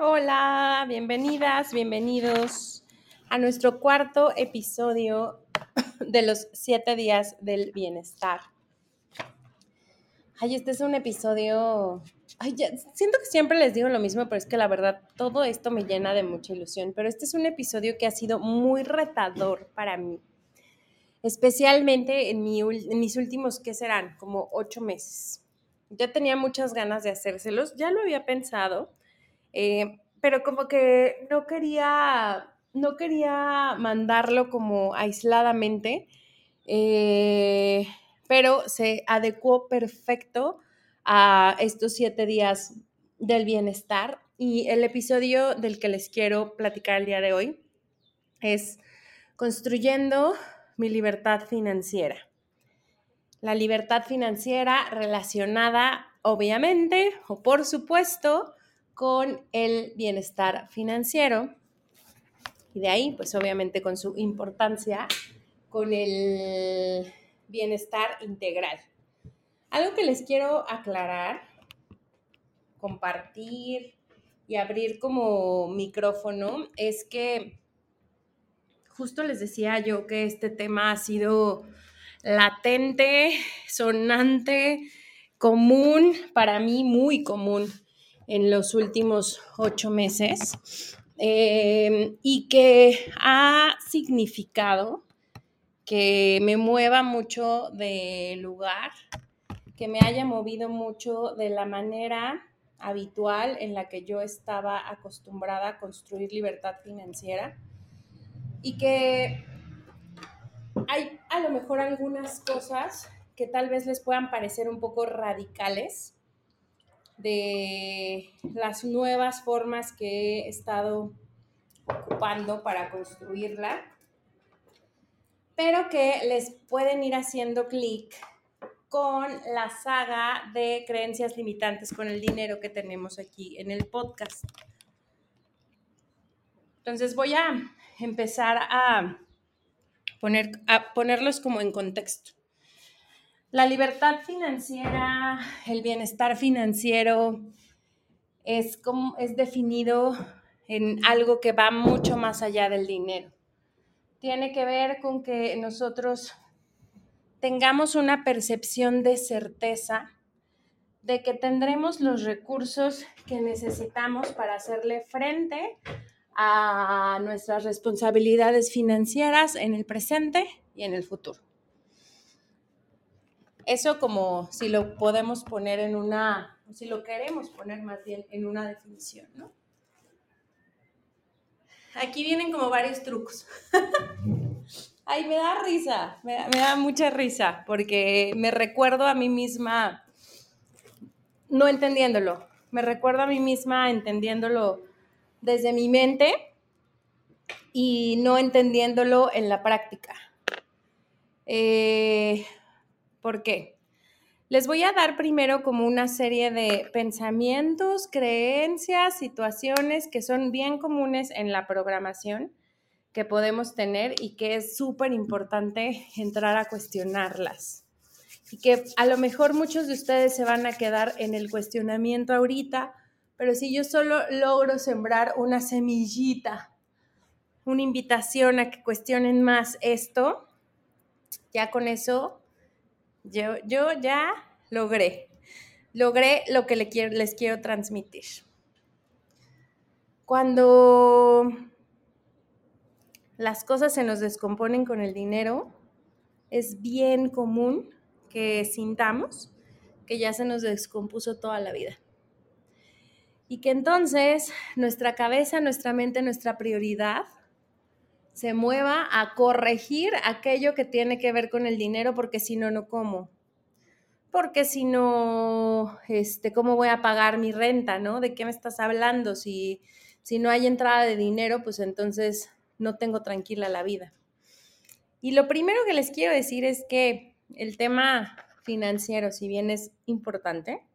Hola, bienvenidas, bienvenidos a nuestro cuarto episodio de los siete días del bienestar. Ay, este es un episodio. Ay, ya, siento que siempre les digo lo mismo, pero es que la verdad todo esto me llena de mucha ilusión. Pero este es un episodio que ha sido muy retador para mí, especialmente en, en mis últimos, ¿qué serán? Como ocho meses. Ya tenía muchas ganas de hacérselos, ya lo había pensado eh, pero como que no quería, no quería mandarlo como aisladamente, eh, pero se adecuó perfecto a estos siete días del bienestar. Y el episodio del que les quiero platicar el día de hoy es construyendo mi libertad financiera. La libertad financiera relacionada, obviamente, o por supuesto, con el bienestar financiero y de ahí, pues obviamente con su importancia, con el bienestar integral. Algo que les quiero aclarar, compartir y abrir como micrófono es que justo les decía yo que este tema ha sido latente, sonante, común, para mí muy común en los últimos ocho meses eh, y que ha significado que me mueva mucho de lugar, que me haya movido mucho de la manera habitual en la que yo estaba acostumbrada a construir libertad financiera y que hay a lo mejor algunas cosas que tal vez les puedan parecer un poco radicales, de las nuevas formas que he estado ocupando para construirla, pero que les pueden ir haciendo clic con la saga de creencias limitantes con el dinero que tenemos aquí en el podcast. Entonces voy a empezar a, poner, a ponerlos como en contexto. La libertad financiera, el bienestar financiero es, como, es definido en algo que va mucho más allá del dinero. Tiene que ver con que nosotros tengamos una percepción de certeza de que tendremos los recursos que necesitamos para hacerle frente a nuestras responsabilidades financieras en el presente y en el futuro. Eso como si lo podemos poner en una, si lo queremos poner más bien en una definición, ¿no? Aquí vienen como varios trucos. Ay, me da risa, me, me, da mucha risa, porque me recuerdo a mí misma no entendiéndolo, me recuerdo a mí misma entendiéndolo desde mi mente y no entendiéndolo en la práctica. Eh, ¿Por qué? Les voy a dar primero como una serie de pensamientos, creencias, situaciones que son bien comunes en la programación que podemos tener y que es súper importante entrar a cuestionarlas. Y que a lo mejor muchos de ustedes se van a quedar en el cuestionamiento ahorita, pero si yo solo logro sembrar una semillita, una invitación a que cuestionen más esto, ya con eso yo, yo ya logré, logré lo que les quiero transmitir. Cuando las cosas se nos descomponen con el dinero, es bien común que sintamos que ya se nos descompuso toda la vida. Y que entonces nuestra cabeza, nuestra mente, nuestra prioridad se mueva a corregir aquello que tiene que ver con el dinero, porque si no, no como. Porque si no, este, ¿cómo voy a pagar mi renta, no? ¿De qué me estás hablando? Si, si no hay entrada de dinero, pues entonces no tengo tranquila la vida. Y lo primero que les quiero decir es que el tema financiero, si bien es importante,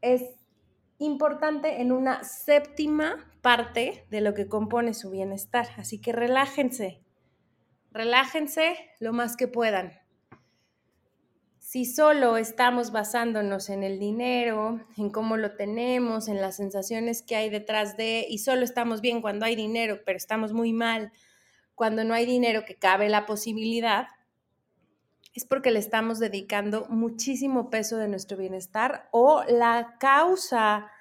es importante en una séptima parte de lo que compone su bienestar. Así que relájense, relájense lo más que puedan. Si solo estamos basándonos en el dinero, en cómo lo tenemos, en las sensaciones que hay detrás de, y solo estamos bien cuando hay dinero, pero estamos muy mal cuando no hay dinero que cabe la posibilidad, es porque le estamos dedicando muchísimo peso de nuestro bienestar o la causa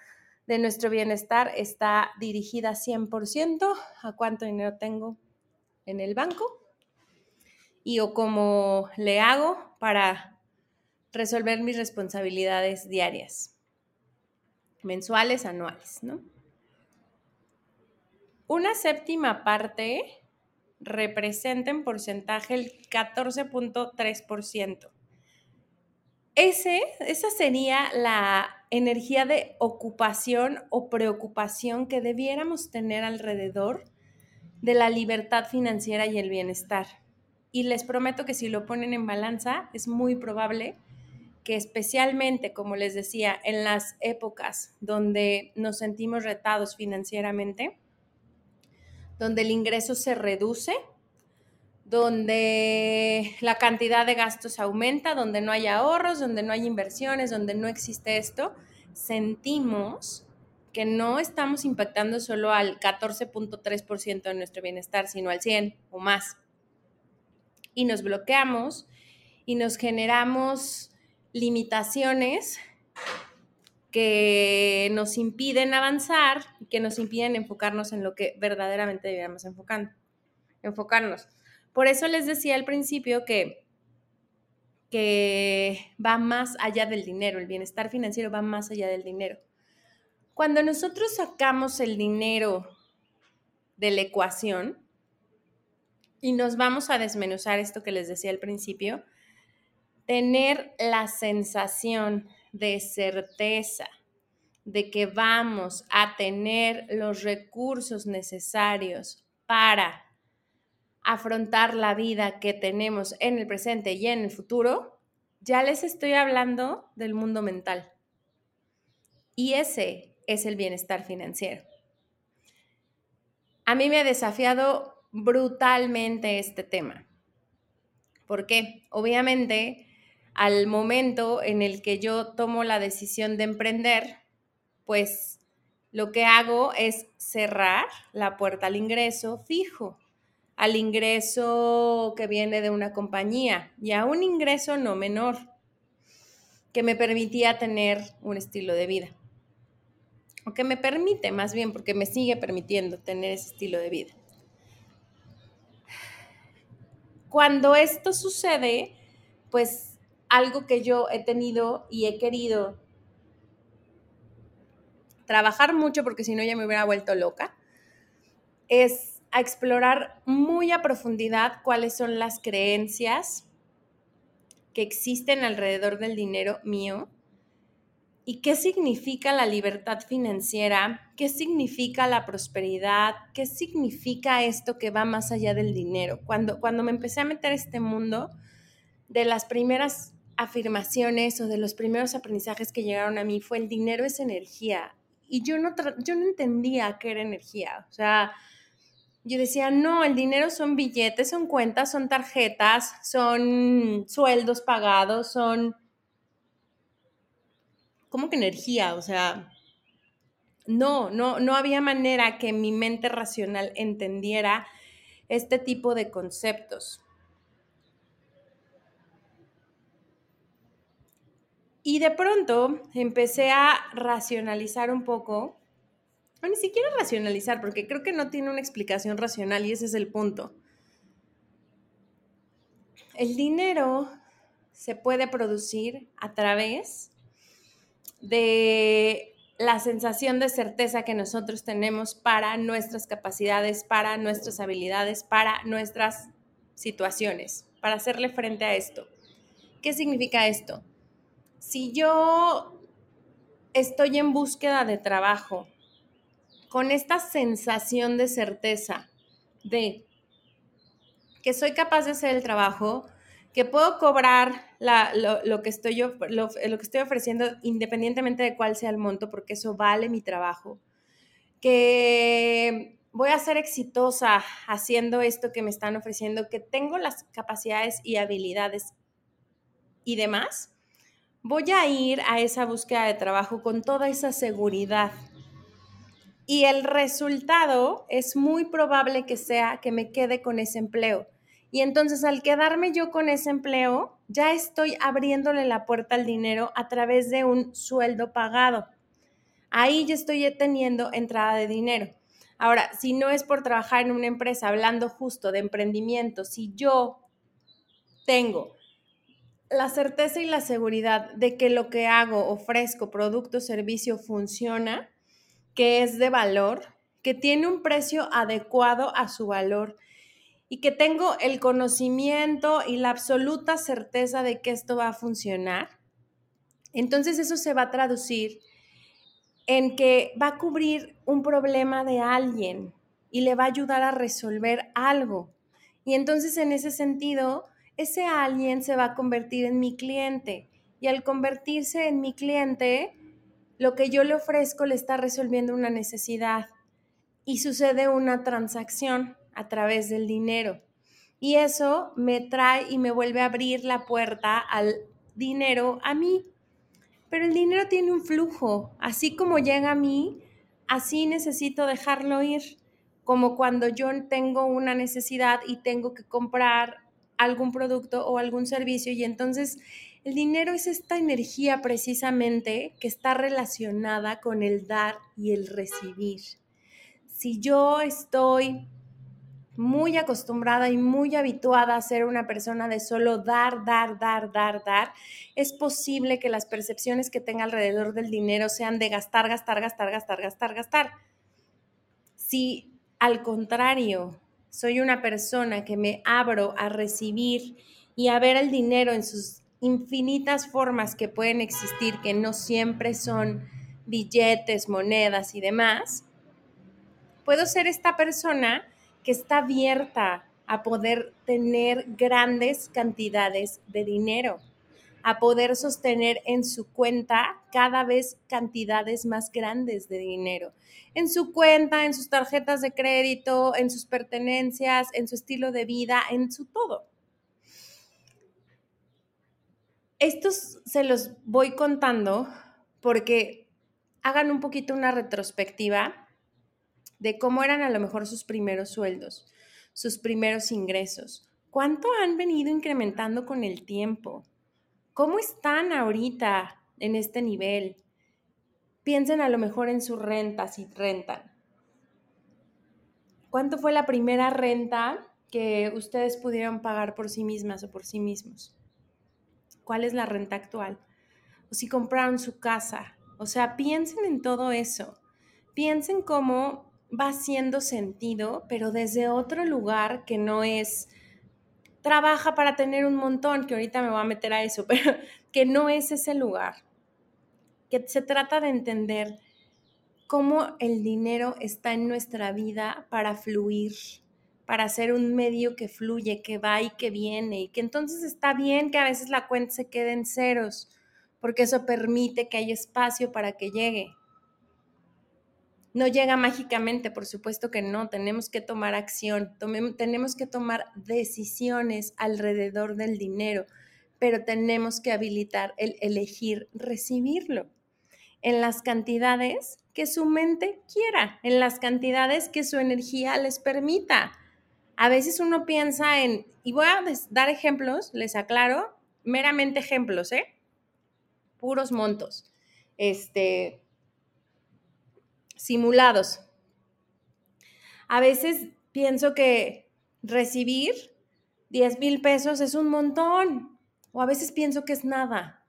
de nuestro bienestar está dirigida 100% a cuánto dinero tengo en el banco y o cómo le hago para resolver mis responsabilidades diarias, mensuales, anuales, ¿no? Una séptima parte representa en porcentaje el 14.3%. Ese, esa sería la energía de ocupación o preocupación que debiéramos tener alrededor de la libertad financiera y el bienestar. Y les prometo que si lo ponen en balanza, es muy probable que especialmente, como les decía, en las épocas donde nos sentimos retados financieramente, donde el ingreso se reduce, donde la cantidad de gastos aumenta, donde no hay ahorros, donde no hay inversiones, donde no existe esto, sentimos que no estamos impactando solo al 14.3% de nuestro bienestar, sino al 100 o más. Y nos bloqueamos y nos generamos limitaciones que nos impiden avanzar y que nos impiden enfocarnos en lo que verdaderamente deberíamos enfocarnos. Por eso les decía al principio que, que va más allá del dinero, el bienestar financiero va más allá del dinero. Cuando nosotros sacamos el dinero de la ecuación y nos vamos a desmenuzar esto que les decía al principio, tener la sensación de certeza de que vamos a tener los recursos necesarios para afrontar la vida que tenemos en el presente y en el futuro, ya les estoy hablando del mundo mental. Y ese es el bienestar financiero. A mí me ha desafiado brutalmente este tema. ¿Por qué? Obviamente, al momento en el que yo tomo la decisión de emprender, pues lo que hago es cerrar la puerta al ingreso fijo, al ingreso que viene de una compañía y a un ingreso no menor que me permitía tener un estilo de vida. O que me permite, más bien, porque me sigue permitiendo tener ese estilo de vida. Cuando esto sucede, pues algo que yo he tenido y he querido trabajar mucho, porque si no ya me hubiera vuelto loca, es a explorar muy a profundidad cuáles son las creencias que existen alrededor del dinero mío y qué significa la libertad financiera, qué significa la prosperidad, qué significa esto que va más allá del dinero. Cuando, cuando me empecé a meter este mundo, de las primeras afirmaciones o de los primeros aprendizajes que llegaron a mí fue el dinero es energía. Y yo no, yo no entendía qué era energía. O sea, yo decía, no, el dinero son billetes, son cuentas, son tarjetas, son sueldos pagados, son... ¿Cómo que energía? O sea, no, no, no había manera que mi mente racional entendiera este tipo de conceptos. Y de pronto empecé a racionalizar un poco, o ni siquiera racionalizar, porque creo que no tiene una explicación racional y ese es el punto. El dinero se puede producir a través de la sensación de certeza que nosotros tenemos para nuestras capacidades, para nuestras habilidades, para nuestras situaciones, para hacerle frente a esto. ¿Qué significa esto? si yo estoy en búsqueda de trabajo con esta sensación de certeza de que soy capaz de hacer el trabajo, que puedo cobrar lo, que estoy lo que estoy ofreciendo independientemente de cuál sea el monto, porque eso vale mi trabajo, que voy a ser exitosa haciendo esto que me están ofreciendo, que tengo las capacidades y habilidades y demás, voy a ir a esa búsqueda de trabajo con toda esa seguridad. Y el resultado es muy probable que sea que me quede con ese empleo. Y entonces al quedarme yo con ese empleo, ya estoy abriéndole la puerta al dinero a través de un sueldo pagado. Ahí ya estoy teniendo entrada de dinero. Ahora, si no es por trabajar en una empresa, hablando justo de emprendimiento, si yo tengo la certeza y la seguridad de que lo que hago, ofrezco, producto, servicio, funciona, que es de valor, que tiene un precio adecuado a su valor y que tengo el conocimiento y la absoluta certeza de que esto va a funcionar, entonces eso se va a traducir en que va a cubrir un problema de alguien y le va a ayudar a resolver algo. Y entonces en ese sentido, ese alguien se va a convertir en mi cliente. Y al convertirse en mi cliente, lo que yo le ofrezco le está resolviendo una necesidad y sucede una transacción a través del dinero. Y eso me trae y me vuelve a abrir la puerta al dinero a mí. Pero el dinero tiene un flujo, así como llega a mí, así necesito dejarlo ir, como cuando yo tengo una necesidad y tengo que comprar algún producto o algún servicio y entonces el dinero es esta energía precisamente que está relacionada con el dar y el recibir. Si yo estoy muy acostumbrada y muy habituada a ser una persona de solo dar, dar, dar, dar, dar, es posible que las percepciones que tenga alrededor del dinero sean de gastar, gastar, gastar, gastar, gastar, gastar. Si al contrario, soy una persona que me abro a recibir y a ver el dinero en sus infinitas formas que pueden existir, que no siempre son billetes, monedas y demás, puedo ser esta persona que está abierta a poder tener grandes cantidades de dinero, a poder sostener en su cuenta cada vez cantidades más grandes de dinero, en su cuenta, en sus tarjetas de crédito, en sus pertenencias, en su estilo de vida, en su todo. Estos se los voy contando porque hagan un poquito una retrospectiva de cómo eran a lo mejor sus primeros sueldos, sus primeros ingresos, cuánto han venido incrementando con el tiempo, cómo están ahorita en este nivel. Piensen a lo mejor en su renta si rentan. ¿Cuánto fue la primera renta que ustedes pudieron pagar por sí mismas o por sí mismos? ¿Cuál es la renta actual? O si compraron su casa. O sea, piensen en todo eso. Piensen cómo va haciendo sentido, pero desde otro lugar que no es trabaja para tener un montón, que ahorita me voy a meter a eso, pero que no es ese lugar. Que se trata de entender cómo el dinero está en nuestra vida para fluir, para ser un medio que fluye, que va y que viene, y que entonces está bien que a veces la cuenta se quede en ceros, porque eso permite que haya espacio para que llegue. No llega mágicamente, por supuesto que no, tenemos que tomar acción, tenemos que tomar decisiones alrededor del dinero, pero tenemos que habilitar el elegir recibirlo en las cantidades que su mente quiera, en las cantidades que su energía les permita. A veces uno piensa en, y voy a dar ejemplos, les aclaro, meramente ejemplos, ¿eh? Puros montos. Este, simulados. A veces pienso que recibir 10 mil pesos es un montón o a veces pienso que es nada.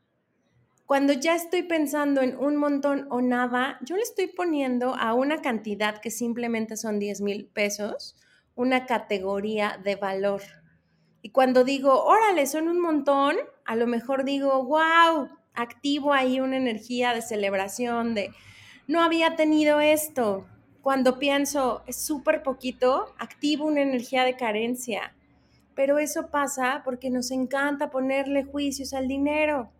Cuando ya estoy pensando en un montón o nada, yo le estoy poniendo a una cantidad que simplemente son 10 mil pesos una categoría de valor. Y cuando digo, órale, son un montón, a lo mejor digo, wow, activo ahí una energía de celebración, de, no había tenido esto. Cuando pienso, es súper poquito, activo una energía de carencia. Pero eso pasa porque nos encanta ponerle juicios al dinero.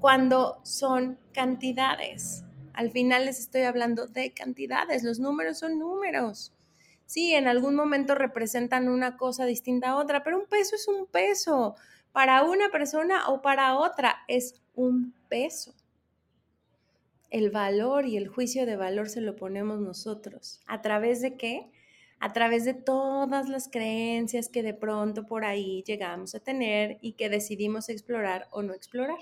Cuando son cantidades. Al final les estoy hablando de cantidades. Los números son números. Sí, en algún momento representan una cosa distinta a otra, pero un peso es un peso. Para una persona o para otra es un peso. El valor y el juicio de valor se lo ponemos nosotros. ¿A través de qué? A través de todas las creencias que de pronto por ahí llegamos a tener y que decidimos explorar o no explorar.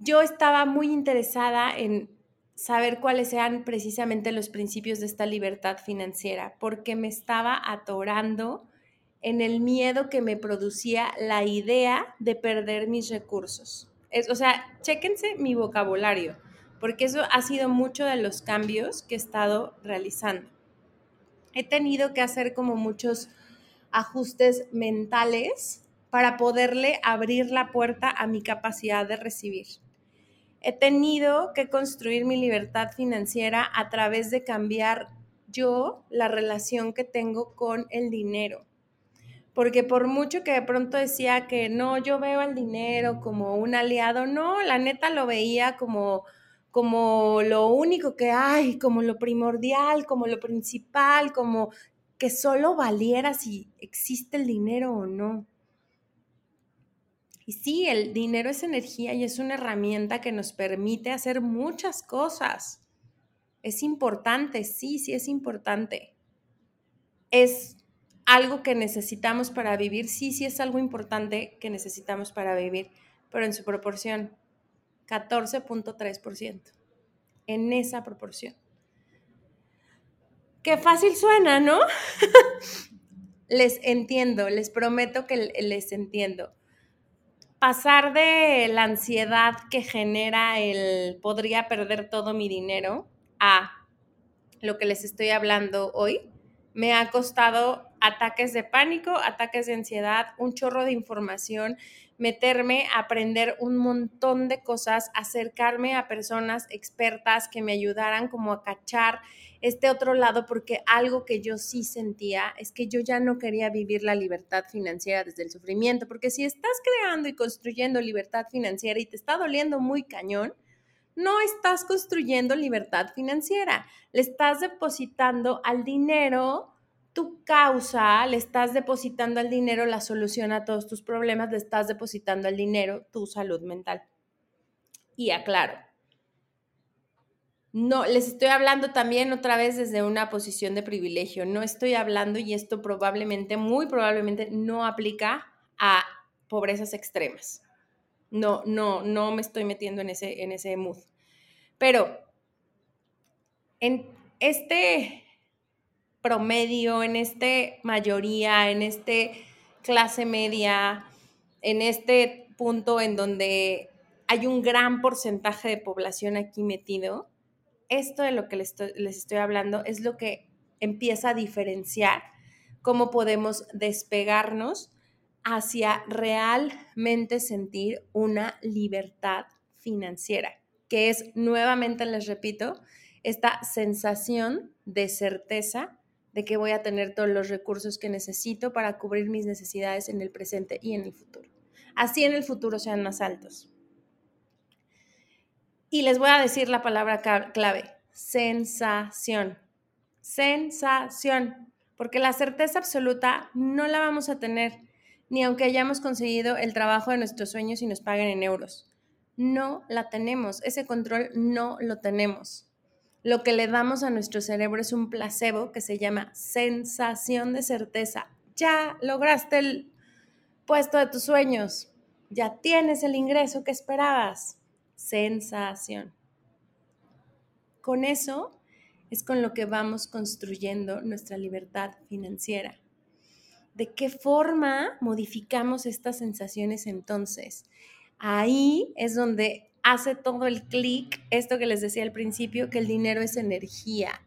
Yo estaba muy interesada en saber cuáles sean precisamente los principios de esta libertad financiera, porque me estaba atorando en el miedo que me producía la idea de perder mis recursos. Es, o sea, chéquense mi vocabulario, porque eso ha sido mucho de los cambios que he estado realizando. He tenido que hacer como muchos ajustes mentales para poderle abrir la puerta a mi capacidad de recibir he tenido que construir mi libertad financiera a través de cambiar yo la relación que tengo con el dinero. Porque por mucho que de pronto decía que no, yo veo al dinero como un aliado, no, la neta lo veía como, como lo único que hay, como lo primordial, como lo principal, como que solo valiera si existe el dinero o no. Y sí, el dinero es energía y es una herramienta que nos permite hacer muchas cosas. Es importante, sí, sí es importante. Es algo que necesitamos para vivir, sí, sí es algo importante que necesitamos para vivir, pero en su proporción, 14.3%, en esa proporción. Qué fácil suena, ¿no? les entiendo, les prometo que les entiendo pasar de la ansiedad que genera el podría perder todo mi dinero a lo que les estoy hablando hoy, me ha costado ataques de pánico, ataques de ansiedad, un chorro de información, meterme a aprender un montón de cosas, acercarme a personas expertas que me ayudaran como a cachar este otro lado, porque algo que yo sí sentía es que yo ya no quería vivir la libertad financiera desde el sufrimiento, porque si estás creando y construyendo libertad financiera y te está doliendo muy cañón, no estás construyendo libertad financiera, le estás depositando al dinero tu causa, le estás depositando al dinero la solución a todos tus problemas, le estás depositando al dinero tu salud mental. Y aclaro, no, les estoy hablando también otra vez desde una posición de privilegio. No estoy hablando, y esto probablemente, muy probablemente, no aplica a pobrezas extremas. No, no, no me estoy metiendo en ese, en ese mood. Pero en este promedio, en este mayoría, en este clase media, en este punto en donde hay un gran porcentaje de población aquí metido, esto de lo que les estoy, hablando es lo que empieza a diferenciar cómo podemos despegarnos hacia realmente sentir una libertad financiera, que es, nuevamente les repito, esta sensación de certeza de que voy a tener todos los recursos que necesito para cubrir mis necesidades en el presente y en el futuro. Así en el futuro sean más altos. Y les voy a decir la palabra clave, sensación. Sensación. Porque la certeza absoluta no la vamos a tener, ni aunque hayamos conseguido el trabajo de nuestros sueños y nos paguen en euros. No la tenemos. Ese control no lo tenemos. Lo que le damos a nuestro cerebro es un placebo que se llama sensación de certeza. Ya lograste el puesto de tus sueños. Ya tienes el ingreso que esperabas sensación. Con eso es con lo que vamos construyendo nuestra libertad financiera. ¿De qué forma modificamos estas sensaciones entonces? Ahí es donde hace todo el clic, esto que les decía al principio, que el dinero es energía.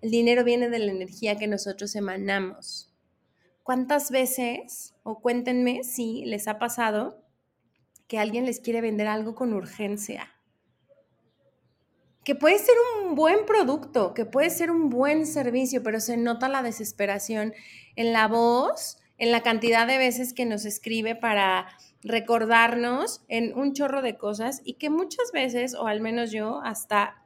El dinero viene de la energía que nosotros emanamos. ¿Cuántas veces, o cuéntenme si les ha pasado, que alguien les quiere vender algo con urgencia. que puede ser un buen producto, que puede ser un buen servicio, pero se nota la desesperación en la voz, en la cantidad de veces que nos escribe para recordarnos en un chorro de cosas y que muchas veces, o al menos yo, hasta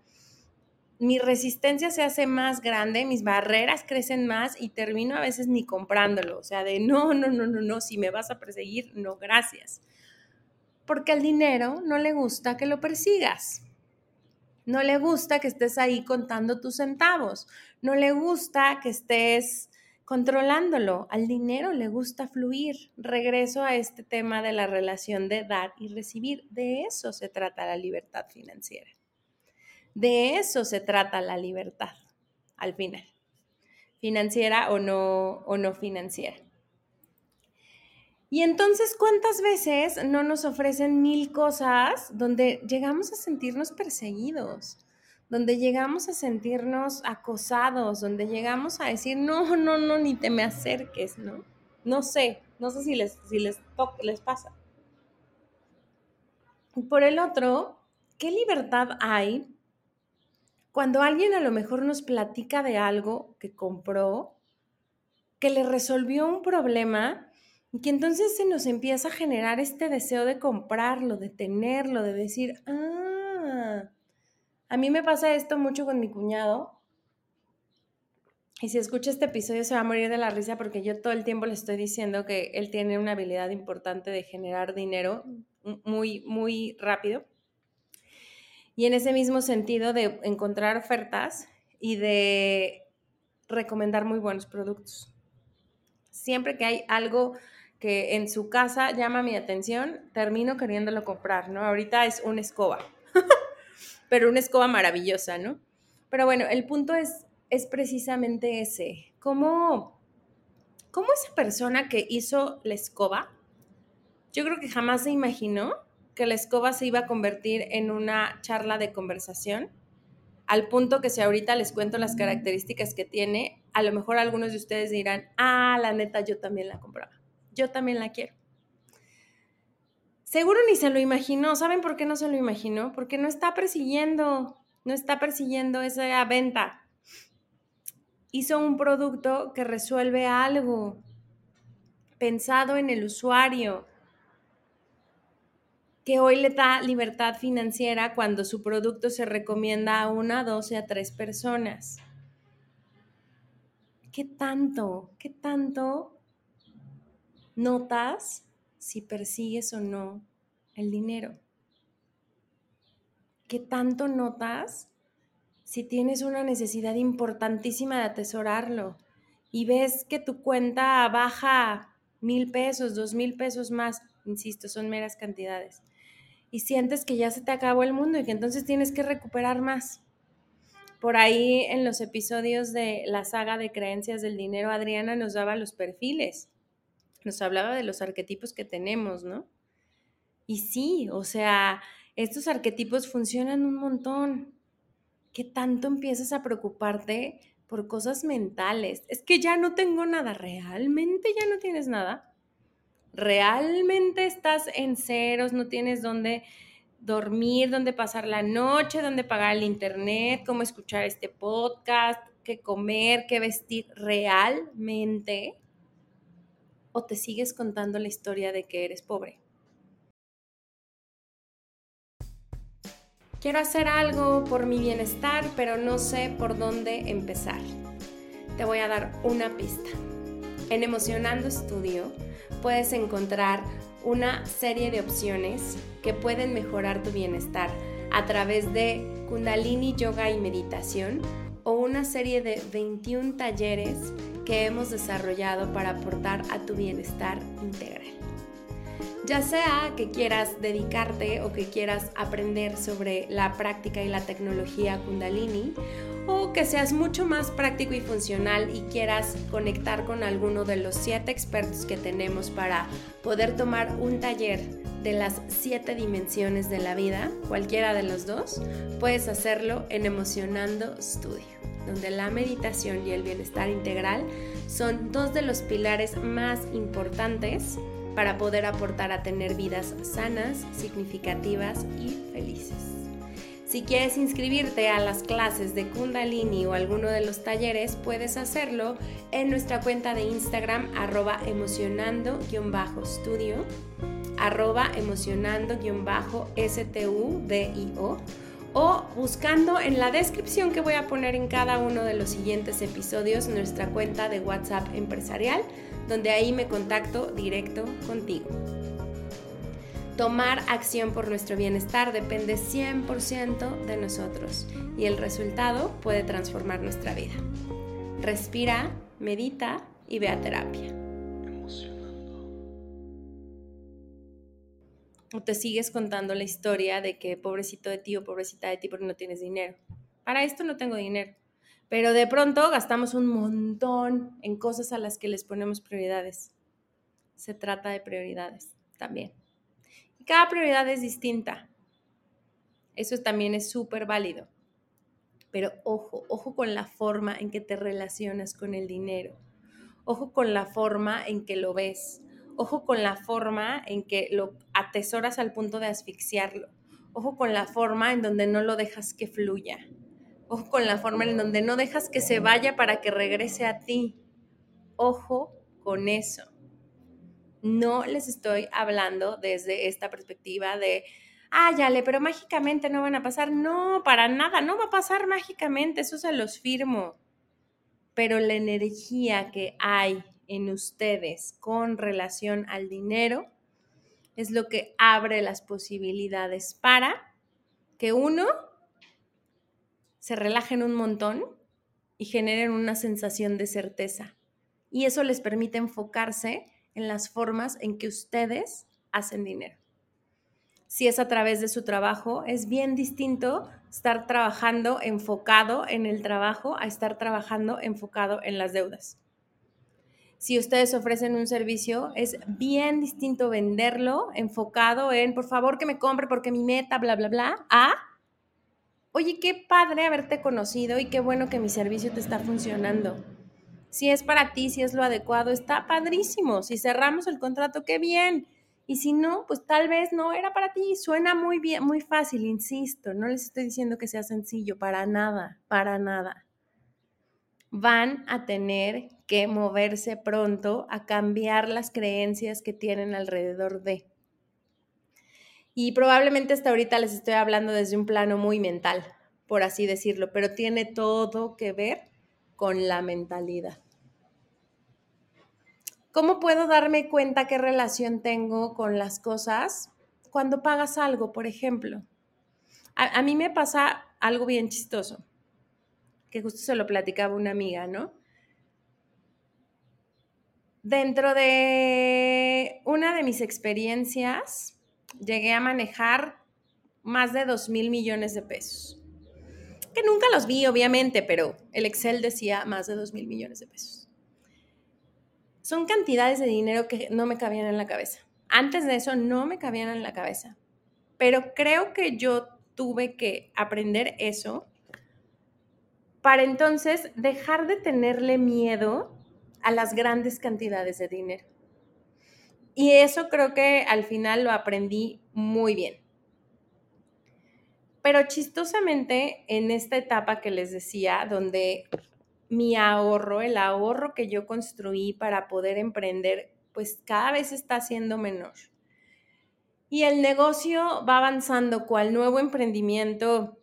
mi resistencia se hace más grande, mis barreras crecen más y termino a veces ni comprándolo. O sea, de no, no, no, no, no, si me vas a perseguir, no, gracias. Porque al dinero no le gusta que lo persigas. No le gusta que estés ahí contando tus centavos. No le gusta que estés controlándolo. Al dinero le gusta fluir. Regreso a este tema de la relación de dar y recibir. De eso se trata la libertad financiera. De eso se trata la libertad, al final. Financiera o no, o no financiera. Y entonces, ¿cuántas veces no nos ofrecen mil cosas donde llegamos a sentirnos perseguidos? donde llegamos a sentirnos acosados, donde llegamos a decir, no, no, no, ni te me acerques, ¿no? No sé, no sé si les, si les, pasa. Por el otro, ¿qué libertad hay cuando alguien a lo mejor nos platica de algo que compró, que le resolvió un problema y que entonces se nos empieza a generar este deseo de comprarlo, de tenerlo, de decir, ah, a mí me pasa esto mucho con mi cuñado. Y si escucha este episodio se va a morir de la risa porque yo todo el tiempo le estoy diciendo que él tiene una habilidad importante de generar dinero muy, muy rápido. Y en ese mismo sentido de encontrar ofertas y de recomendar muy buenos productos. Siempre que hay algo que en su casa llama mi atención, termino queriéndolo comprar, ¿no? Ahorita es una escoba pero una escoba maravillosa, ¿no? Pero bueno, el punto es, es precisamente ese. ¿Cómo, ¿Cómo esa persona que hizo la escoba, yo creo que jamás se imaginó que la escoba se iba a convertir en una charla de conversación, al punto que si ahorita les cuento las características que tiene, a lo mejor algunos de ustedes dirán, ah, la neta, yo también la compraba, yo también la quiero. Seguro ni se lo imaginó. ¿Saben por qué no se lo imaginó? Porque no está persiguiendo, no está persiguiendo esa venta. Hizo un producto que resuelve algo pensado en el usuario, que hoy le da libertad financiera cuando su producto se recomienda a una, dos y a tres personas. ¿Qué tanto, qué tanto notas si persigues o no el dinero. ¿Qué tanto notas si tienes una necesidad importantísima de atesorarlo y ves que tu cuenta baja mil pesos, dos mil pesos más, insisto, son meras cantidades, y sientes que ya se te acabó el mundo y que entonces tienes que recuperar más? Por ahí en los episodios de la saga de creencias del dinero, Adriana nos daba los perfiles nos hablaba de los arquetipos que tenemos, ¿no? Y sí, o sea, estos arquetipos funcionan un montón. ¿Qué tanto empiezas a preocuparte por cosas mentales? Es que ya no tengo nada, realmente ya no tienes nada. Realmente estás en ceros, no tienes dónde dormir, dónde pasar la noche, dónde pagar el internet, cómo escuchar este podcast, qué comer, qué vestir realmente o te sigues contando la historia de que eres pobre? Quiero hacer algo por mi bienestar, pero no sé por dónde empezar. Te voy a dar una pista. En Emocionando Estudio puedes encontrar una serie de opciones que pueden mejorar tu bienestar a través de Kundalini Yoga y Meditación o una serie de 21 talleres que hemos desarrollado para aportar a tu bienestar integral. Ya sea que quieras dedicarte o que quieras aprender sobre la práctica y la tecnología kundalini, o que seas mucho más práctico y funcional y quieras conectar con alguno de los siete expertos que tenemos para poder tomar un taller de las siete dimensiones de la vida, cualquiera de los dos, puedes hacerlo en Emocionando Studio, donde la meditación y el bienestar integral son dos de los pilares más importantes para poder aportar a tener vidas sanas, significativas y felices. Si quieres inscribirte a las clases de Kundalini o alguno de los talleres, puedes hacerlo en nuestra cuenta de Instagram arroba emocionando-studio arroba emocionando-studio o buscando en la descripción que voy a poner en cada uno de los siguientes episodios nuestra cuenta de WhatsApp empresarial, donde ahí me contacto directo contigo. Tomar acción por nuestro bienestar depende 100% de nosotros y el resultado puede transformar nuestra vida. Respira, medita y ve a terapia. Te sigues contando la historia de que pobrecito de ti o pobrecita de ti porque no tienes dinero. Para esto no tengo dinero. Pero de pronto gastamos un montón en cosas a las que les ponemos prioridades. Se trata de prioridades también. Y cada prioridad es distinta. Eso también es súper válido. Pero ojo, ojo con la forma en que te relacionas con el dinero. Ojo con la forma en que lo ves. Ojo con la forma en que lo atesoras al punto de asfixiarlo. Ojo con la forma en donde no lo dejas que fluya. Ojo con la forma en donde no dejas que se vaya para que regrese a ti. Ojo con eso. No les estoy hablando desde esta perspectiva de, ah, le, pero mágicamente no van a pasar. No, para nada, no va a pasar mágicamente, eso se los firmo. Pero la energía que hay en ustedes con relación al dinero es lo que abre las posibilidades para que uno se relajen un montón y generen una sensación de certeza. Y eso les permite enfocarse en las formas en que ustedes hacen dinero. Si es a través de su trabajo, es bien distinto estar trabajando enfocado en el trabajo a estar trabajando enfocado en las deudas si ustedes ofrecen un servicio, es bien distinto venderlo enfocado en, por favor, que me compre porque mi meta, bla, bla, bla, a, oye, qué padre haberte conocido y qué bueno que mi servicio te está funcionando. Si es para ti, si es lo adecuado, está padrísimo. Si cerramos el contrato, qué bien. Y si no, pues tal vez no era para ti. Suena muy bien, muy fácil, insisto. No les estoy diciendo que sea sencillo, para nada, para nada. Van a tener que moverse pronto a cambiar las creencias que tienen alrededor de. Y probablemente hasta ahorita les estoy hablando desde un plano muy mental, por así decirlo, pero tiene todo que ver con la mentalidad. ¿Cómo puedo darme cuenta qué relación tengo con las cosas cuando pagas algo, por ejemplo? A, a mí me pasa algo bien chistoso, que justo se lo platicaba una amiga, ¿no? Dentro de una de mis experiencias, llegué a manejar más de 2 mil millones de pesos. Que nunca los vi, obviamente, pero el Excel decía más de 2 mil millones de pesos. Son cantidades de dinero que no me cabían en la cabeza. Antes de eso no me cabían en la cabeza. Pero creo que yo tuve que aprender eso para entonces dejar de tenerle miedo a las grandes cantidades de dinero. Y eso creo que al final lo aprendí muy bien. Pero chistosamente, en esta etapa que les decía, donde mi ahorro, el ahorro que yo construí para poder emprender, pues cada vez está siendo menor. Y el negocio va avanzando cual nuevo emprendimiento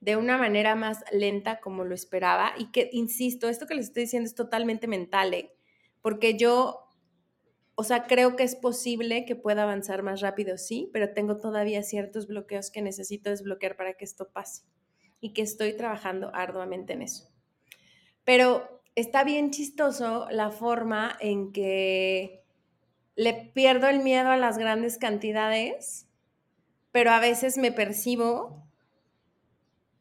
de una manera más lenta como lo esperaba y que, insisto, esto que les estoy diciendo es totalmente mental, ¿eh? porque yo, o sea, creo que es posible que pueda avanzar más rápido, sí, pero tengo todavía ciertos bloqueos que necesito desbloquear para que esto pase y que estoy trabajando arduamente en eso. Pero está bien chistoso la forma en que le pierdo el miedo a las grandes cantidades, pero a veces me percibo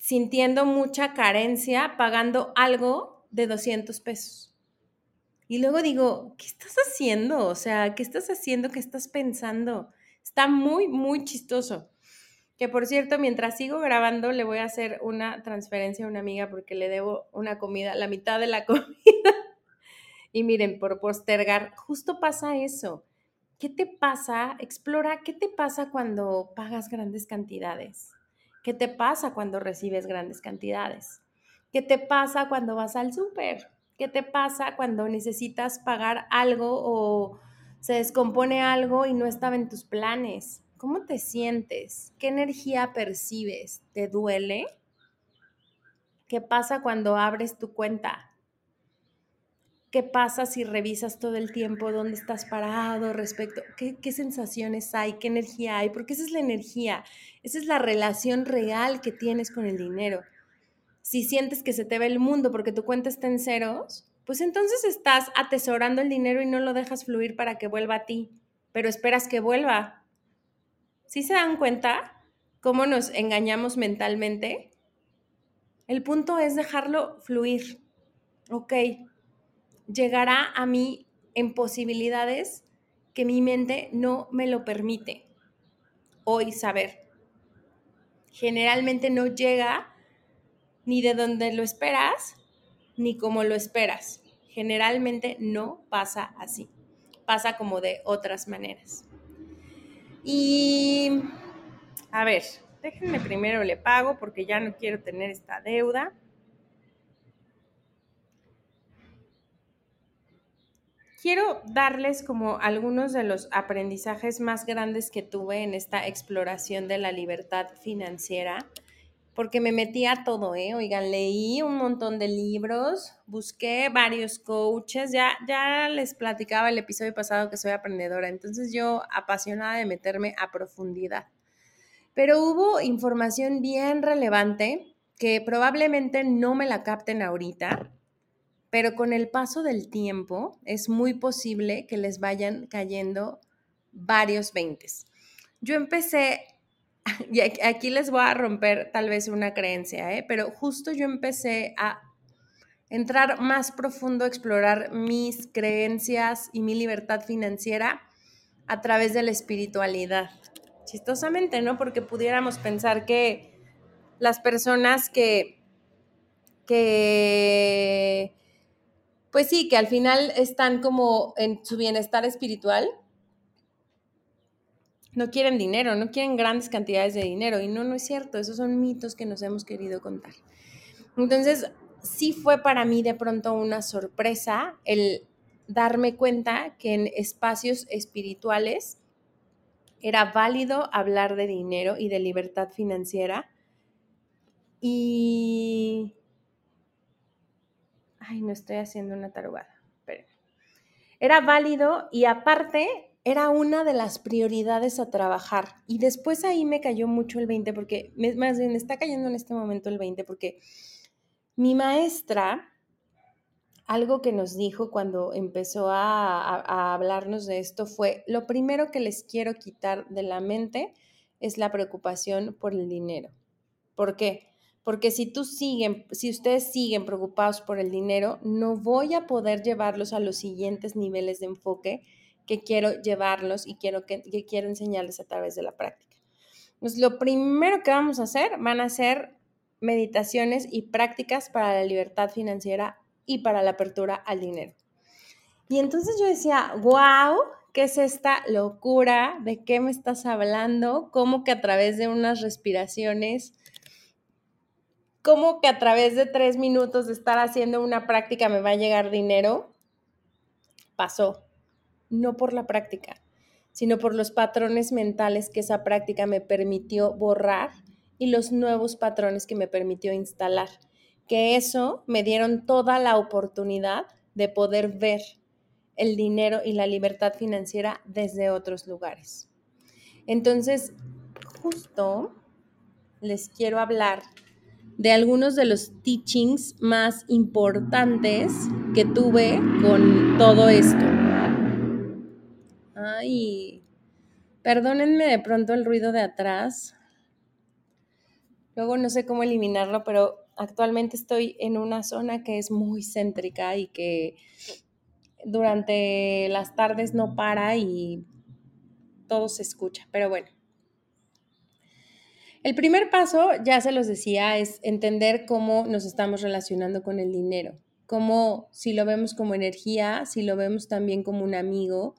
sintiendo mucha carencia pagando algo de 200 pesos. Y luego digo, ¿qué estás haciendo? O sea, ¿qué estás haciendo? ¿Qué estás pensando? Está muy, muy chistoso. Que por cierto, mientras sigo grabando, le voy a hacer una transferencia a una amiga porque le debo una comida, la mitad de la comida. y miren, por postergar, justo pasa eso. ¿Qué te pasa? Explora, ¿qué te pasa cuando pagas grandes cantidades? ¿Qué te pasa cuando recibes grandes cantidades? ¿Qué te pasa cuando vas al súper? ¿Qué te pasa cuando necesitas pagar algo o se descompone algo y no estaba en tus planes? ¿Cómo te sientes? ¿Qué energía percibes? ¿Te duele? ¿Qué pasa cuando abres tu cuenta? ¿Qué pasa si revisas todo el tiempo dónde estás parado respecto? ¿Qué, ¿Qué, sensaciones hay? ¿Qué energía hay? Porque esa es la energía, esa es la relación real que tienes con el dinero. Si sientes que se te ve el mundo porque tu cuenta está en ceros, pues entonces estás atesorando el dinero y no lo dejas fluir para que vuelva a ti, pero esperas que vuelva. ¿Sí se dan cuenta cómo nos engañamos mentalmente? El punto es dejarlo fluir. Ok, llegará a mí en posibilidades que mi mente no me lo permite hoy saber. Generalmente no llega ni de donde lo esperas, ni como lo esperas. Generalmente no pasa así. Pasa como de otras maneras. Y, a ver, déjenme primero le pago porque ya no quiero tener esta deuda. Quiero darles como algunos de los aprendizajes más grandes que tuve en esta exploración de la libertad financiera, porque me metí a todo, ¿eh? Oigan, leí un montón de libros, busqué varios coaches, ya, ya les platicaba el episodio pasado que soy aprendedora, entonces yo apasionada de meterme a profundidad. Pero hubo información bien relevante que probablemente no me la capten ahorita, pero con el paso del tiempo es muy posible que les vayan cayendo varios veintes. Yo empecé, y aquí les voy a romper tal vez una creencia, ¿eh? pero justo yo empecé a entrar más profundo, a explorar mis creencias y mi libertad financiera a través de la espiritualidad. Chistosamente, ¿no? Porque pudiéramos pensar que las personas que, que pues sí, que al final están como en su bienestar espiritual, no quieren dinero, no quieren grandes cantidades de dinero. Y no, no es cierto, esos son mitos que nos hemos querido contar. Entonces, sí fue para mí de pronto una sorpresa el darme cuenta que en espacios espirituales era válido hablar de dinero y de libertad financiera. Y ay, no estoy haciendo una tarugada, pero era válido y aparte era una de las prioridades a trabajar. Y después ahí me cayó mucho el 20, porque más bien está cayendo en este momento el 20, porque mi maestra, algo que nos dijo cuando empezó a, a hablarnos de esto fue, lo primero que les quiero quitar de la mente es la preocupación por el dinero. ¿Por qué? Porque si tú siguen, si ustedes siguen preocupados por el dinero, no voy a poder llevarlos a los siguientes niveles de enfoque que quiero llevarlos y quiero que, quiero enseñarles a través de la práctica. Pues lo primero que vamos a hacer van a ser meditaciones y prácticas para la libertad financiera y para la apertura al dinero. Y entonces yo decía, wow, ¿qué es esta locura? ¿De qué me estás hablando? ¿Cómo que a través de unas respiraciones ¿Cómo que a través de tres minutos de estar haciendo una práctica me va a llegar dinero? Pasó. No por la práctica, sino por los patrones mentales que esa práctica me permitió borrar y los nuevos patrones que me permitió instalar. Que eso me dieron toda la oportunidad de poder ver el dinero y la libertad financiera desde otros lugares. Entonces, justo les quiero hablar de algunos de los teachings más importantes que tuve con todo esto. Ay, perdónenme de pronto el ruido de atrás. Luego no sé cómo eliminarlo, pero actualmente estoy en una zona que es muy céntrica y que durante las tardes no para y todo se escucha. Pero bueno, el primer paso, ya se los decía, es entender cómo nos estamos relacionando con el dinero, cómo si lo vemos como energía, si lo vemos también como un amigo,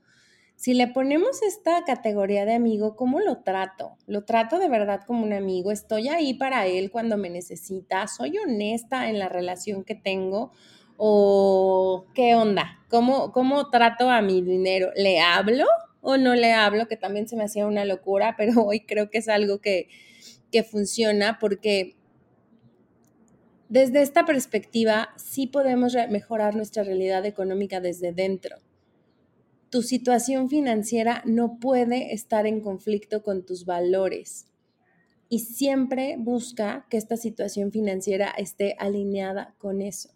Si le ponemos esta categoría de amigo, ¿cómo lo trato? ¿Lo trato de verdad como un amigo? ¿Estoy ahí para él cuando me necesita? ¿Soy honesta en la relación que tengo? ¿O qué onda? ¿Cómo, cómo trato a mi dinero? ¿Le hablo o no le hablo? Que también se me hacía una locura, pero hoy creo que es algo que, que funciona porque desde esta perspectiva sí podemos mejorar nuestra realidad económica desde dentro tu situación financiera no puede estar en conflicto con tus valores. Y siempre busca que esta situación financiera esté alineada con eso.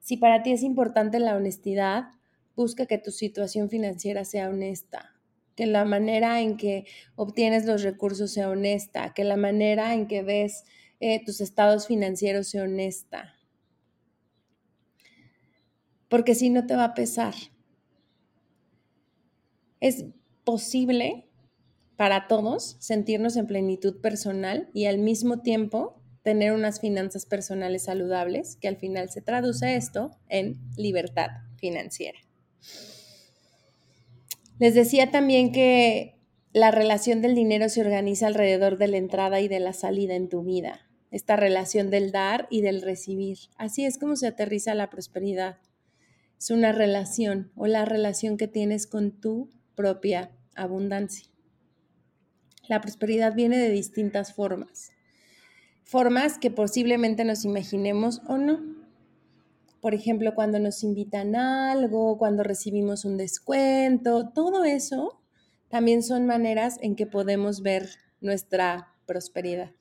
Si para ti es importante la honestidad, busca que tu situación financiera sea honesta, que la manera en que obtienes los recursos sea honesta, que la manera en que ves eh, tus estados financieros sea honesta. Porque si no te va a pesar, es posible para todos sentirnos en plenitud personal y al mismo tiempo tener unas finanzas personales saludables, que al final se traduce esto en libertad financiera. Les decía también que la relación del dinero se organiza alrededor de la entrada y de la salida en tu vida, esta relación del dar y del recibir. Así es como se aterriza la prosperidad. Es una relación o la relación que tienes con tu propia abundancia. La prosperidad viene de distintas formas, formas que posiblemente nos imaginemos o no. Por ejemplo, cuando nos invitan algo, cuando recibimos un descuento, todo eso también son maneras en que podemos ver nuestra prosperidad.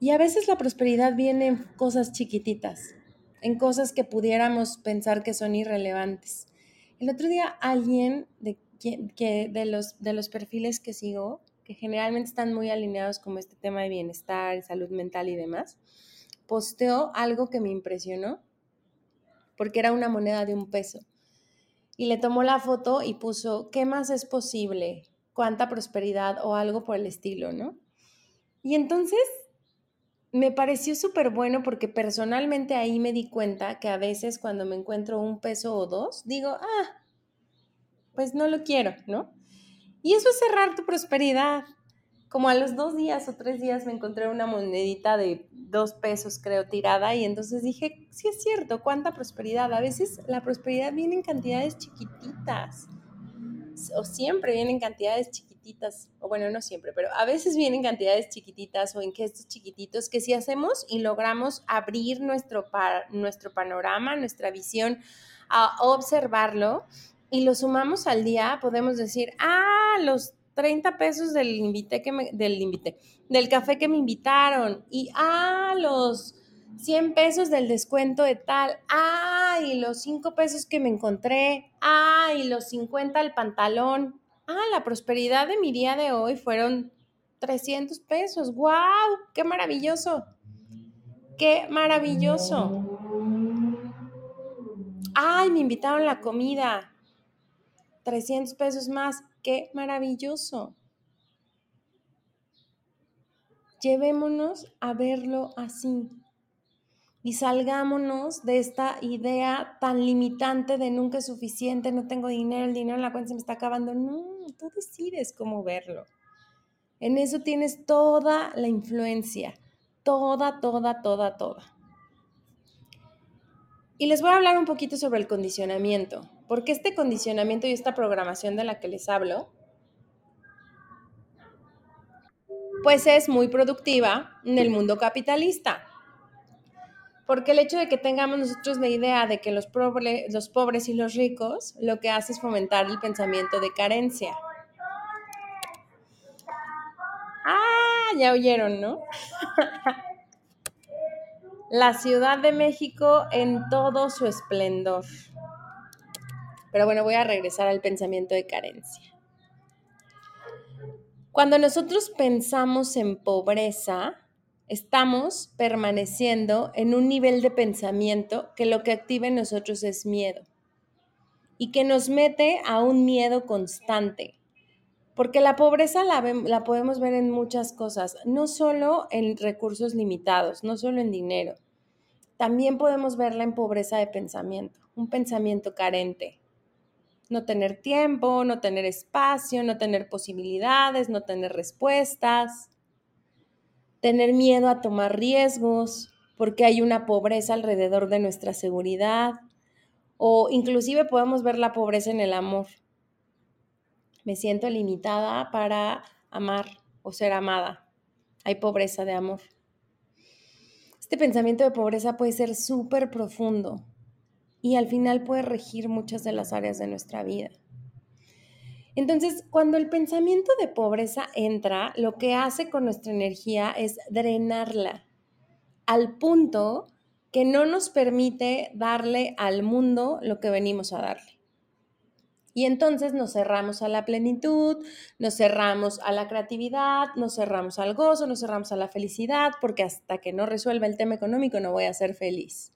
Y a veces la prosperidad viene en cosas chiquititas, en cosas que pudiéramos pensar que son irrelevantes. El otro día alguien de, los, de los perfiles que sigo, que generalmente están muy alineados con este tema de bienestar, salud mental y demás, posteó algo que me impresionó, porque era una moneda de un peso. Y le tomó la foto y puso, ¿qué más es posible? ¿Cuánta prosperidad? O algo por el estilo, ¿no? Y entonces me pareció súper bueno porque personalmente ahí me di cuenta que a veces cuando me encuentro un peso o dos, digo, ah, pues no lo quiero, ¿no? Y eso es cerrar tu prosperidad. Como a los dos días o tres días me encontré una monedita de dos pesos, creo, tirada, y entonces dije, sí es cierto, cuánta prosperidad. A veces la prosperidad viene en cantidades chiquititas, o siempre viene en cantidades chiquititas o bueno, no siempre, pero a veces vienen cantidades chiquititas o en gestos chiquititos que si hacemos y logramos abrir nuestro, nuestro panorama, nuestra visión, a observarlo y lo sumamos al día, podemos decir, ah, los 30 pesos del invité que me, del del café que me invitaron y ah, los 100 pesos del descuento de tal, ah, y los 5 pesos que me encontré, ah, y los 50 el pantalón, ah, la prosperidad de mi día de hoy fueron 300 pesos. ¡Wow! ¡Qué maravilloso! ¡Qué maravilloso! ¡Ay, me invitaron la comida! 300 pesos más. ¡Qué maravilloso! Llevémonos a verlo así y salgámonos de esta idea tan limitante de nunca es suficiente, no tengo dinero, el dinero en la cuenta se me está acabando. No, tú decides cómo verlo. En eso tienes toda la influencia, toda, toda, toda, toda. Y les voy a hablar un poquito sobre el condicionamiento, porque este condicionamiento y esta programación de la que les hablo, pues es muy productiva en el mundo capitalista porque el hecho de que tengamos nosotros la idea de que los, los pobres y los ricos lo que hace es fomentar el pensamiento de carencia. Ah, ya oyeron, ¿no? la Ciudad de México en todo su esplendor. Pero bueno, voy a regresar al pensamiento de carencia. Cuando nosotros pensamos en pobreza, estamos permaneciendo en un nivel de pensamiento que lo que activa en nosotros es miedo y que nos mete a un miedo constante. Porque la pobreza la, podemos ver en muchas cosas, no solo en recursos limitados, no solo en dinero. También podemos verla en pobreza de pensamiento, un pensamiento carente. No tener tiempo, no tener espacio, no tener posibilidades, no tener respuestas, tener miedo a tomar riesgos porque hay una pobreza alrededor de nuestra seguridad o inclusive podemos ver la pobreza en el amor. Me siento limitada para amar o ser amada. Hay pobreza de amor. Este pensamiento de pobreza puede ser súper profundo y al final puede regir muchas de las áreas de nuestra vida. Entonces, cuando el pensamiento de pobreza entra, lo que hace con nuestra energía es drenarla al punto que no nos permite darle al mundo lo que venimos a darle. Y entonces nos cerramos a la plenitud, nos cerramos a la creatividad, nos cerramos al gozo, nos cerramos a la felicidad, porque hasta que no resuelva el tema económico no voy a ser feliz.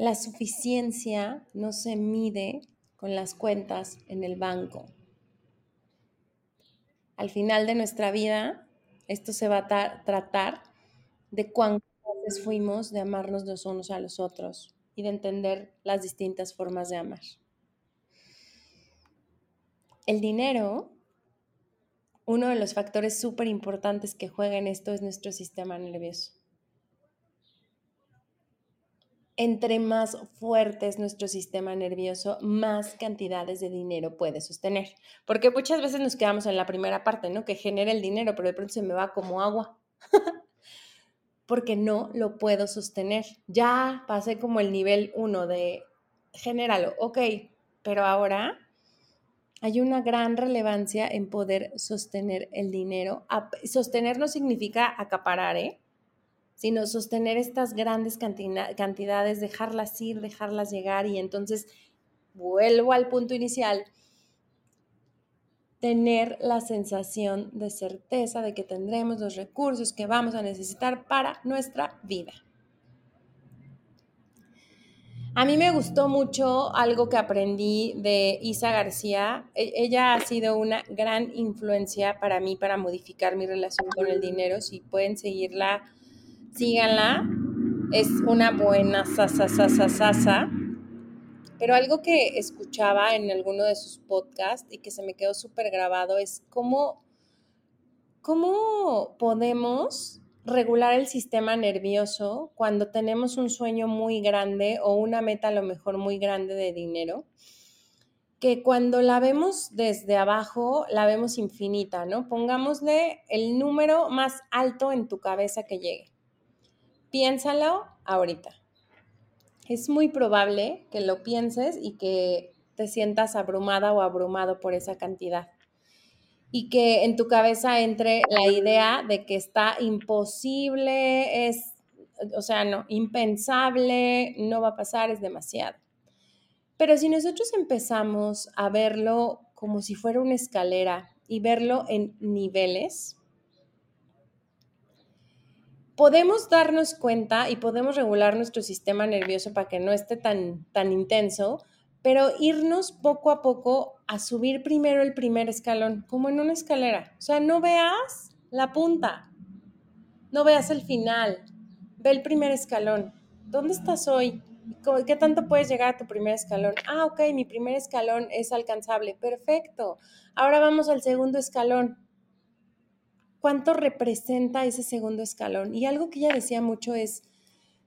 La suficiencia no se mide con las cuentas en el banco. Al final de nuestra vida, esto se va a tratar de veces fuimos de amarnos los unos a los otros y de entender las distintas formas de amar. El dinero, uno de los factores súper importantes que juega en esto es nuestro sistema nervioso entre más fuerte es nuestro sistema nervioso, más cantidades de dinero puede sostener. Porque muchas veces nos quedamos en la primera parte, ¿no? Que genera el dinero, pero de pronto se me va como agua. Porque no lo puedo sostener. Ya pasé como el nivel uno de genéralo, ok, pero ahora hay una gran relevancia en poder sostener el dinero. Sostener no significa acaparar, ¿eh? Sino sostener estas grandes cantidades, dejarlas ir, dejarlas llegar y entonces vuelvo al punto inicial, tener la sensación de certeza de que tendremos los recursos que vamos a necesitar para nuestra vida. A mí me gustó mucho algo que aprendí de Isa García. E-, ella ha sido una gran influencia para mí para modificar mi relación con el dinero. Si pueden seguirla, síganla. Es una buena sasa, sasa, sasa. Pero algo que escuchaba en alguno de sus podcasts y que se me quedó súper grabado es cómo, cómo podemos regular el sistema nervioso cuando tenemos un sueño muy grande o una meta a lo mejor muy grande de dinero, que cuando la vemos desde abajo la vemos infinita, ¿no? Pongámosle el número más alto en tu cabeza que llegue. Piénsalo ahorita. Es muy probable que lo pienses y que te sientas abrumada o abrumado por esa cantidad. Y que en tu cabeza entre la idea de que está imposible, es, o sea, no, impensable, no va a pasar, es demasiado. Pero si nosotros empezamos a verlo como si fuera una escalera y verlo en niveles, podemos darnos cuenta y podemos regular nuestro sistema nervioso para que no esté tan, tan intenso, pero irnos poco a poco a subir primero el primer escalón, como en una escalera. O sea, no veas la punta, no veas el final, ve el primer escalón. ¿Dónde estás hoy? ¿Qué tanto puedes llegar a tu primer escalón? Ah, ok, mi primer escalón es alcanzable. Perfecto. Ahora vamos al segundo escalón cuánto representa ese segundo escalón. Y algo que ella decía mucho es,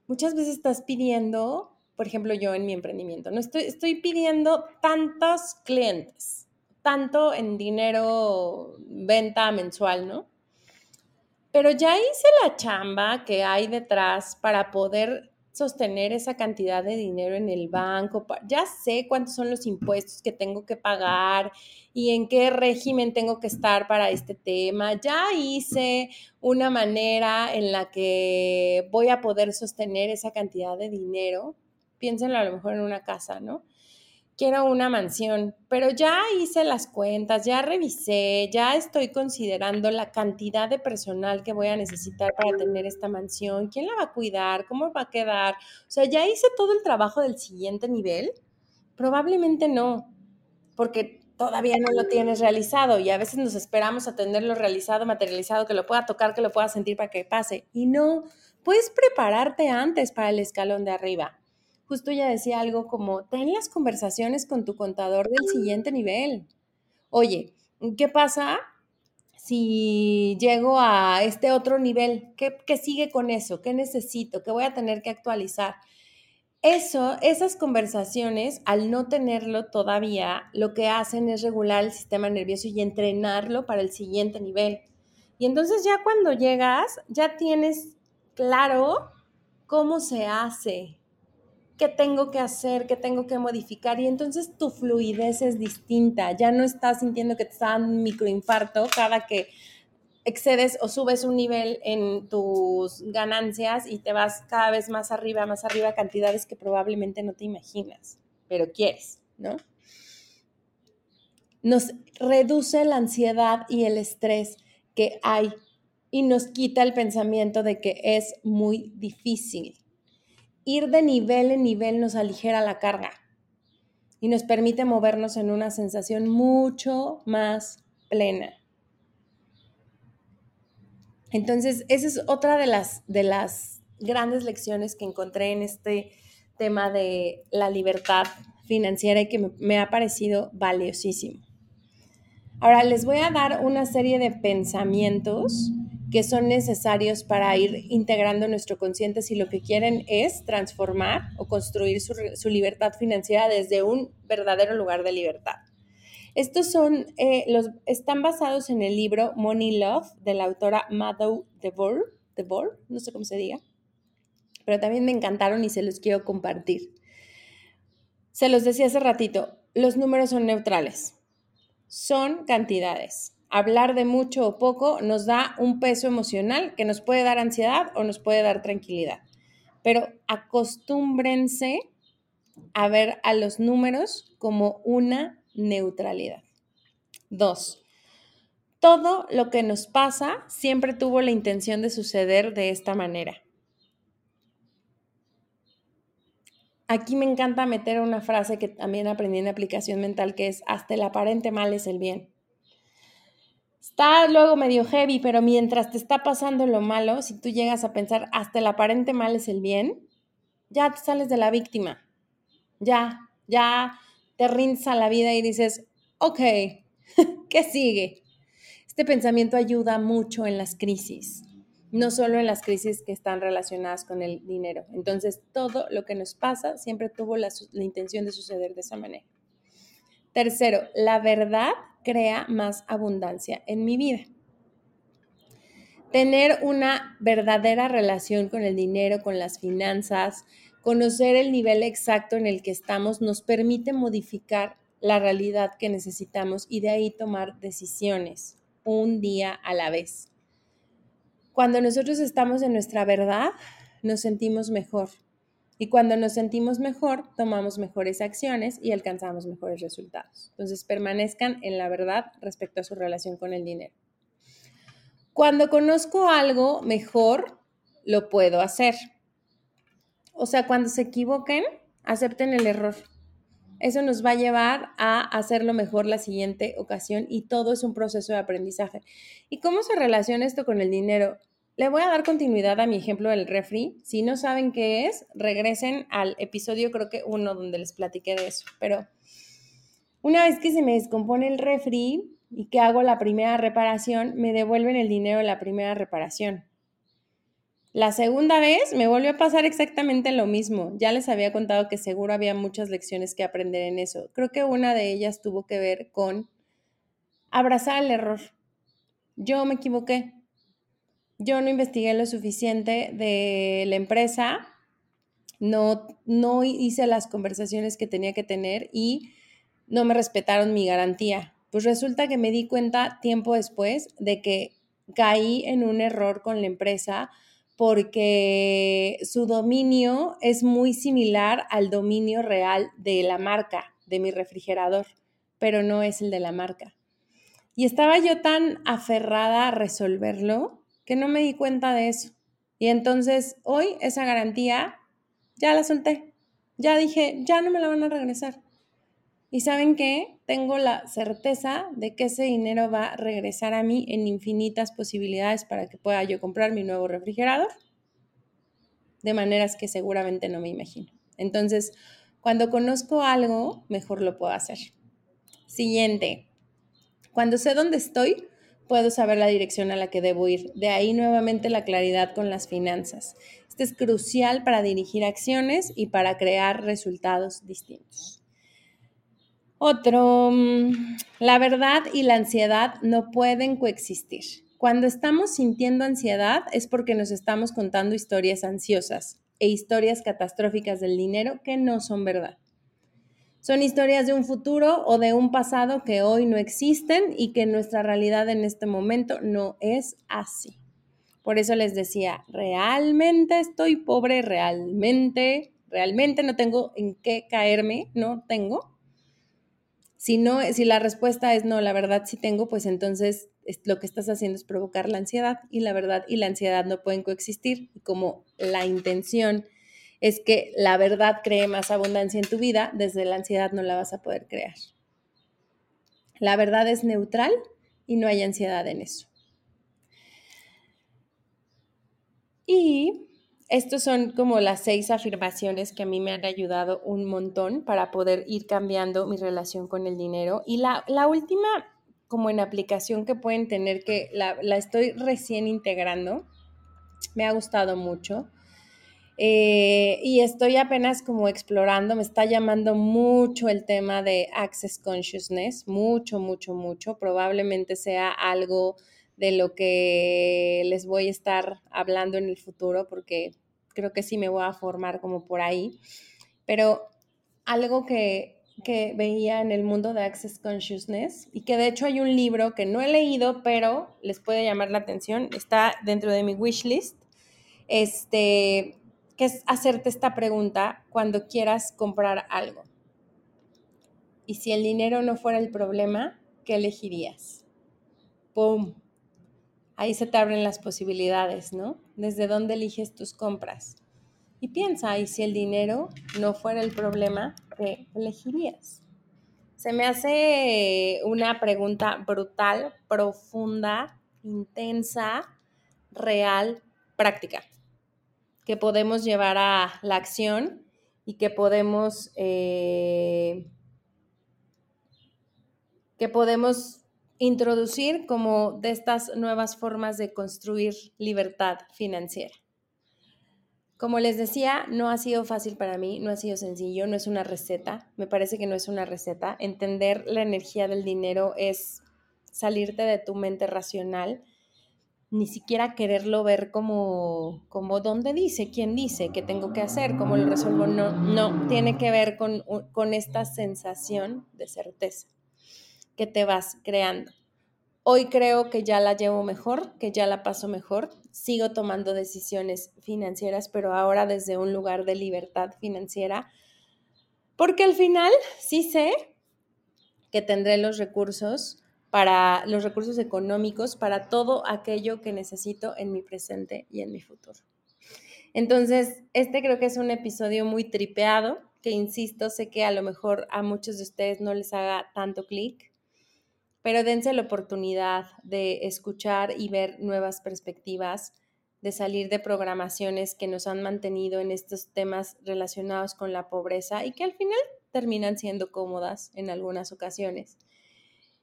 muchas veces estás pidiendo, por ejemplo, yo en mi emprendimiento, no estoy, estoy pidiendo tantos clientes, tanto en dinero, venta mensual, ¿no? Pero ya hice la chamba que hay detrás para poder sostener esa cantidad de dinero en el banco, ya sé cuántos son los impuestos que tengo que pagar y en qué régimen tengo que estar para este tema, ya hice una manera en la que voy a poder sostener esa cantidad de dinero, piénsenlo a lo mejor en una casa, ¿no? Quiero una mansión, pero ya hice las cuentas, ya revisé, ya estoy considerando la cantidad de personal que voy a necesitar para tener esta mansión, quién la va a cuidar, cómo va a quedar. O sea, ya hice todo el trabajo del siguiente nivel. Probablemente no, porque todavía no lo tienes realizado y a veces nos esperamos a tenerlo realizado, materializado, que lo pueda tocar, que lo pueda sentir para que pase. Y no, puedes prepararte antes para el escalón de arriba justo ella decía algo como, ten las conversaciones con tu contador del siguiente nivel. Oye, ¿qué pasa si llego a este otro nivel? ¿Qué, qué sigue con eso? ¿Qué necesito? ¿Qué voy a tener que actualizar? Eso, esas conversaciones, al no tenerlo todavía, lo que hacen es regular el sistema nervioso y entrenarlo para el siguiente nivel. Y entonces ya cuando llegas, ya tienes claro cómo se hace, qué tengo que hacer, qué tengo que modificar. Y entonces tu fluidez es distinta. Ya no estás sintiendo que te está dando un microinfarto cada que excedes o subes un nivel en tus ganancias y te vas cada vez más arriba, más arriba, cantidades que probablemente no te imaginas, pero quieres, ¿no? Nos reduce la ansiedad y el estrés que hay y nos quita el pensamiento de que es muy difícil. Ir de nivel en nivel nos aligera la carga y nos permite movernos en una sensación mucho más plena. Entonces, esa es otra de las, de las grandes lecciones que encontré en este tema de la libertad financiera y que me, me ha parecido valiosísimo. Ahora les voy a dar una serie de pensamientos que son necesarios para ir integrando nuestro consciente si lo que quieren es transformar o construir su, su libertad financiera desde un verdadero lugar de libertad. Estos son, eh, los, están basados en el libro Money Love de la autora Madhu Devor, Devor, no sé cómo se diga, pero también me encantaron y se los quiero compartir. Se los decía hace ratito, los números son neutrales, son cantidades. Hablar de mucho o poco nos da un peso emocional que nos puede dar ansiedad o nos puede dar tranquilidad. Pero acostúmbrense a ver a los números como una neutralidad. Dos, todo lo que nos pasa siempre tuvo la intención de suceder de esta manera. Aquí me encanta meter una frase que también aprendí en aplicación mental, que es, hasta el aparente mal es el bien. Está luego medio heavy, pero mientras te está pasando lo malo, si tú llegas a pensar, hasta el aparente mal es el bien, ya te sales de la víctima. Ya, ya te rindes a la vida y dices, ok, ¿qué sigue? Este pensamiento ayuda mucho en las crisis, no solo en las crisis que están relacionadas con el dinero. Entonces, todo lo que nos pasa siempre tuvo la, la intención de suceder de esa manera. Tercero, la verdad crea más abundancia en mi vida. Tener una verdadera relación con el dinero, con las finanzas, Conocer el nivel exacto en el que estamos nos permite modificar la realidad que necesitamos y de ahí tomar decisiones un día a la vez. Cuando nosotros estamos en nuestra verdad, nos sentimos mejor. Y cuando nos sentimos mejor, tomamos mejores acciones y alcanzamos mejores resultados. Entonces, permanezcan en la verdad respecto a su relación con el dinero. Cuando conozco algo mejor, lo puedo hacer. O sea, cuando se equivoquen, acepten el error. Eso nos va a llevar a hacerlo mejor la siguiente ocasión y todo es un proceso de aprendizaje. ¿Y cómo se relaciona esto con el dinero? Le voy a dar continuidad a mi ejemplo del refri. Si no saben qué es, regresen al episodio, creo que uno, donde les platiqué de eso. Pero una vez que se me descompone el refri y que hago la primera reparación, me devuelven el dinero de la primera reparación. La segunda vez me volvió a pasar exactamente lo mismo. Ya les había contado que seguro había muchas lecciones que aprender en eso. Creo que una de ellas tuvo que ver con abrazar el error. Yo me equivoqué. Yo no investigué lo suficiente de la empresa, no, no hice las conversaciones que tenía que tener y no me respetaron mi garantía. Pues resulta que me di cuenta tiempo después de que caí en un error con la empresa porque su dominio es muy similar al dominio real de la marca de mi refrigerador, pero no es el de la marca. Y estaba yo tan aferrada a resolverlo que no me di cuenta de eso. Y entonces hoy esa garantía ya la solté. Ya dije, ya no me la van a regresar. Y saben qué? Tengo la certeza de que ese dinero va a regresar a mí en infinitas posibilidades para que pueda yo comprar mi nuevo refrigerador, de maneras que seguramente no me imagino. Entonces, cuando conozco algo, mejor lo puedo hacer. Siguiente. Cuando sé dónde estoy, puedo saber la dirección a la que debo ir. De ahí nuevamente la claridad con las finanzas. Esto es crucial para dirigir acciones y para crear resultados distintos. Otro, mm, la verdad y la ansiedad no pueden coexistir. Cuando estamos sintiendo ansiedad es porque nos estamos contando historias ansiosas e historias catastróficas del dinero que no son verdad. Son historias de un futuro o de un pasado que hoy no existen y que nuestra realidad en este momento no es así. Por eso les decía, realmente estoy pobre, realmente, realmente no tengo en qué caerme, no tengo. Si no, si la respuesta es no, la verdad sí tengo, pues entonces lo que estás haciendo es provocar la ansiedad y la verdad y la ansiedad no pueden coexistir. Y como la intención es que la verdad cree más abundancia en tu vida, desde la ansiedad no la vas a poder crear. La verdad es neutral y no hay ansiedad en eso. Y estos son como las seis afirmaciones que a mí me han ayudado un montón para poder ir cambiando mi relación con el dinero. Y la, última, como en aplicación que pueden tener, que la, la estoy recién integrando, me ha gustado mucho eh, y estoy apenas como explorando, me está llamando mucho el tema de Access Consciousness, mucho, mucho, mucho. Probablemente sea algo de lo que les voy a estar hablando en el futuro, porque creo que sí me voy a formar como por ahí. Pero algo que, que veía en el mundo de Access Consciousness y que de hecho hay un libro que no he leído, pero les puede llamar la atención, está dentro de mi wishlist. Este, que es hacerte esta pregunta cuando quieras comprar algo. Y si el dinero no fuera el problema, ¿qué elegirías? ¡Pum! Ahí se te abren las posibilidades, ¿no? ¿Desde dónde eliges tus compras? Y piensa, ¿y si el dinero no fuera el problema, qué elegirías? Se me hace una pregunta brutal, profunda, intensa, real, práctica que podemos llevar a la acción y que podemos, eh, que podemos introducir como de estas nuevas formas de construir libertad financiera. Como les decía, no ha sido fácil para mí, no ha sido sencillo, no es una receta, me parece que no es una receta. Entender la energía del dinero es salirte de tu mente racional ni siquiera quererlo ver como, como dónde dice, quién dice, qué tengo que hacer, cómo lo resuelvo. No, no, tiene que ver con, con esta sensación de certeza que te vas creando. Hoy creo que ya la llevo mejor, que ya la paso mejor. Sigo tomando decisiones financieras, pero ahora desde un lugar de libertad financiera, porque al final sí sé que tendré los recursos para los recursos económicos, para todo aquello que necesito en mi presente y en mi futuro. Entonces, este creo que es un episodio muy tripeado, que insisto, sé que a lo mejor a muchos de ustedes no les haga tanto clic, pero dense la oportunidad de escuchar y ver nuevas perspectivas, de salir de programaciones que nos han mantenido en estos temas relacionados con la pobreza y que al final terminan siendo cómodas en algunas ocasiones.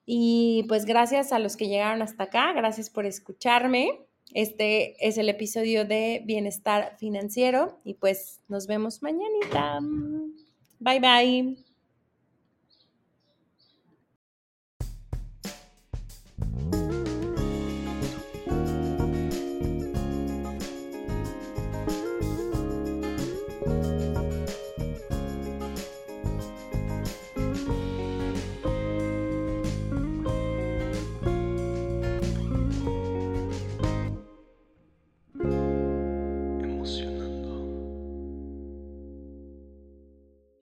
Y pues gracias a los que llegaron hasta acá, gracias por escucharme. Este es el episodio de Bienestar Financiero y pues nos vemos mañanita. Bye bye.